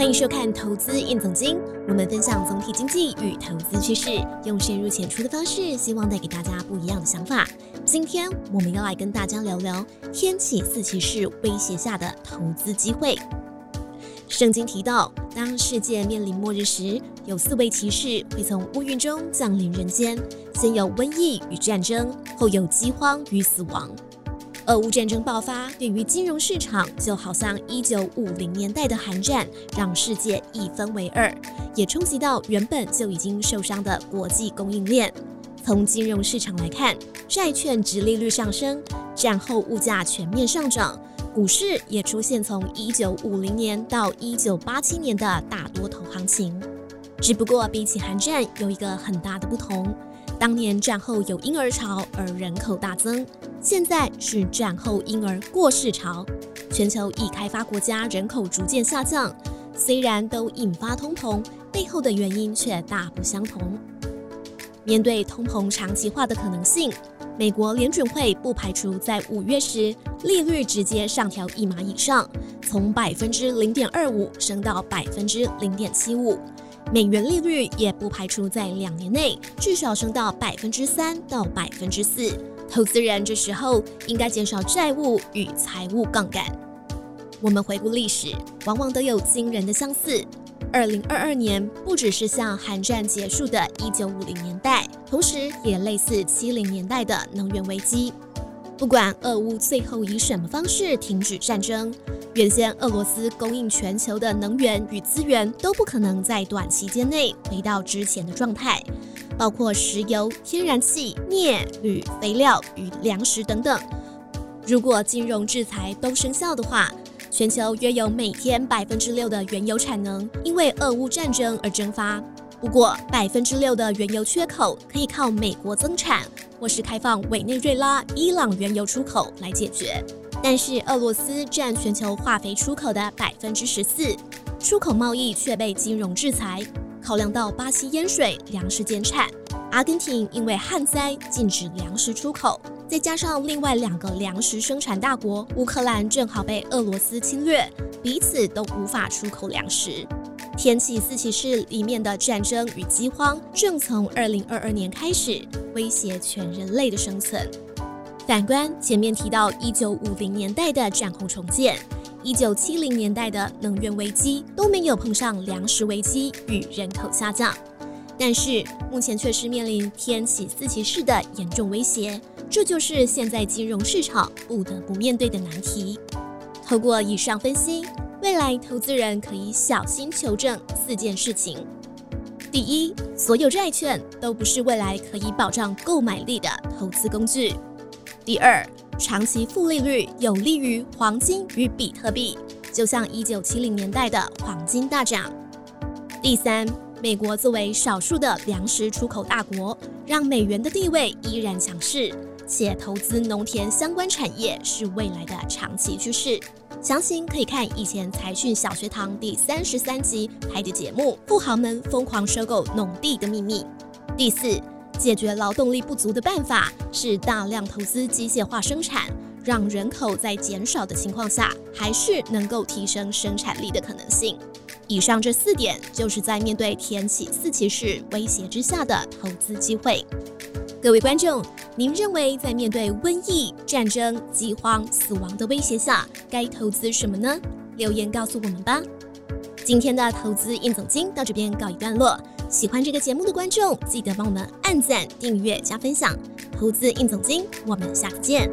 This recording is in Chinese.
欢迎收看《投资硬总经》，我们分享总体经济与投资趋势，用深入浅出的方式，希望带给大家不一样的想法。今天我们要来跟大家聊聊天启四骑士威胁下的投资机会。圣经提到，当世界面临末日时，有四位骑士会从乌云中降临人间，先有瘟疫与战争，后有饥荒与死亡。俄乌战争爆发，对于金融市场就好像一九五零年代的寒战，让世界一分为二，也冲击到原本就已经受伤的国际供应链。从金融市场来看，债券殖利率上升，战后物价全面上涨，股市也出现从一九五零年到一九八七年的大多头行情。只不过比起寒战，有一个很大的不同。当年战后有婴儿潮而人口大增，现在是战后婴儿过世潮。全球已开发国家人口逐渐下降，虽然都引发通膨，背后的原因却大不相同。面对通膨长期化的可能性，美国联准会不排除在五月时利率直接上调一码以上，从百分之零点二五升到百分之零点七五。美元利率也不排除在两年内至少升到百分之三到百分之四。投资人这时候应该减少债务与财务杠杆。我们回顾历史，往往都有惊人的相似。二零二二年不只是像韩战结束的一九五零年代，同时也类似七零年代的能源危机。不管俄乌最后以什么方式停止战争。原先俄罗斯供应全球的能源与资源都不可能在短期间内回到之前的状态，包括石油、天然气、镍、铝、肥料与粮食等等。如果金融制裁都生效的话，全球约有每天百分之六的原油产能因为俄乌战争而蒸发。不过，百分之六的原油缺口可以靠美国增产或是开放委内瑞拉、伊朗原油出口来解决。但是俄罗斯占全球化肥出口的百分之十四，出口贸易却被金融制裁。考量到巴西淹水，粮食减产；阿根廷因为旱灾禁止粮食出口，再加上另外两个粮食生产大国乌克兰正好被俄罗斯侵略，彼此都无法出口粮食。天气四骑士里面的战争与饥荒，正从二零二二年开始威胁全人类的生存。反观前面提到一九五零年代的战后重建，一九七零年代的能源危机都没有碰上粮食危机与人口下降，但是目前却是面临天启四骑士的严重威胁，这就是现在金融市场不得不面对的难题。透过以上分析，未来投资人可以小心求证四件事情：第一，所有债券都不是未来可以保障购买力的投资工具。第二，长期负利率有利于黄金与比特币，就像一九七零年代的黄金大涨。第三，美国作为少数的粮食出口大国，让美元的地位依然强势，且投资农田相关产业是未来的长期趋势。详情可以看以前财讯小学堂第三十三集拍的节目《富豪们疯狂收购农地的秘密》。第四。解决劳动力不足的办法是大量投资机械化生产，让人口在减少的情况下，还是能够提升生产力的可能性。以上这四点就是在面对天启四骑士威胁之下的投资机会。各位观众，您认为在面对瘟疫、战争、饥荒、死亡的威胁下，该投资什么呢？留言告诉我们吧。今天的投资应总经到这边告一段落。喜欢这个节目的观众，记得帮我们按赞、订阅、加分享。投资硬总经，我们下次见。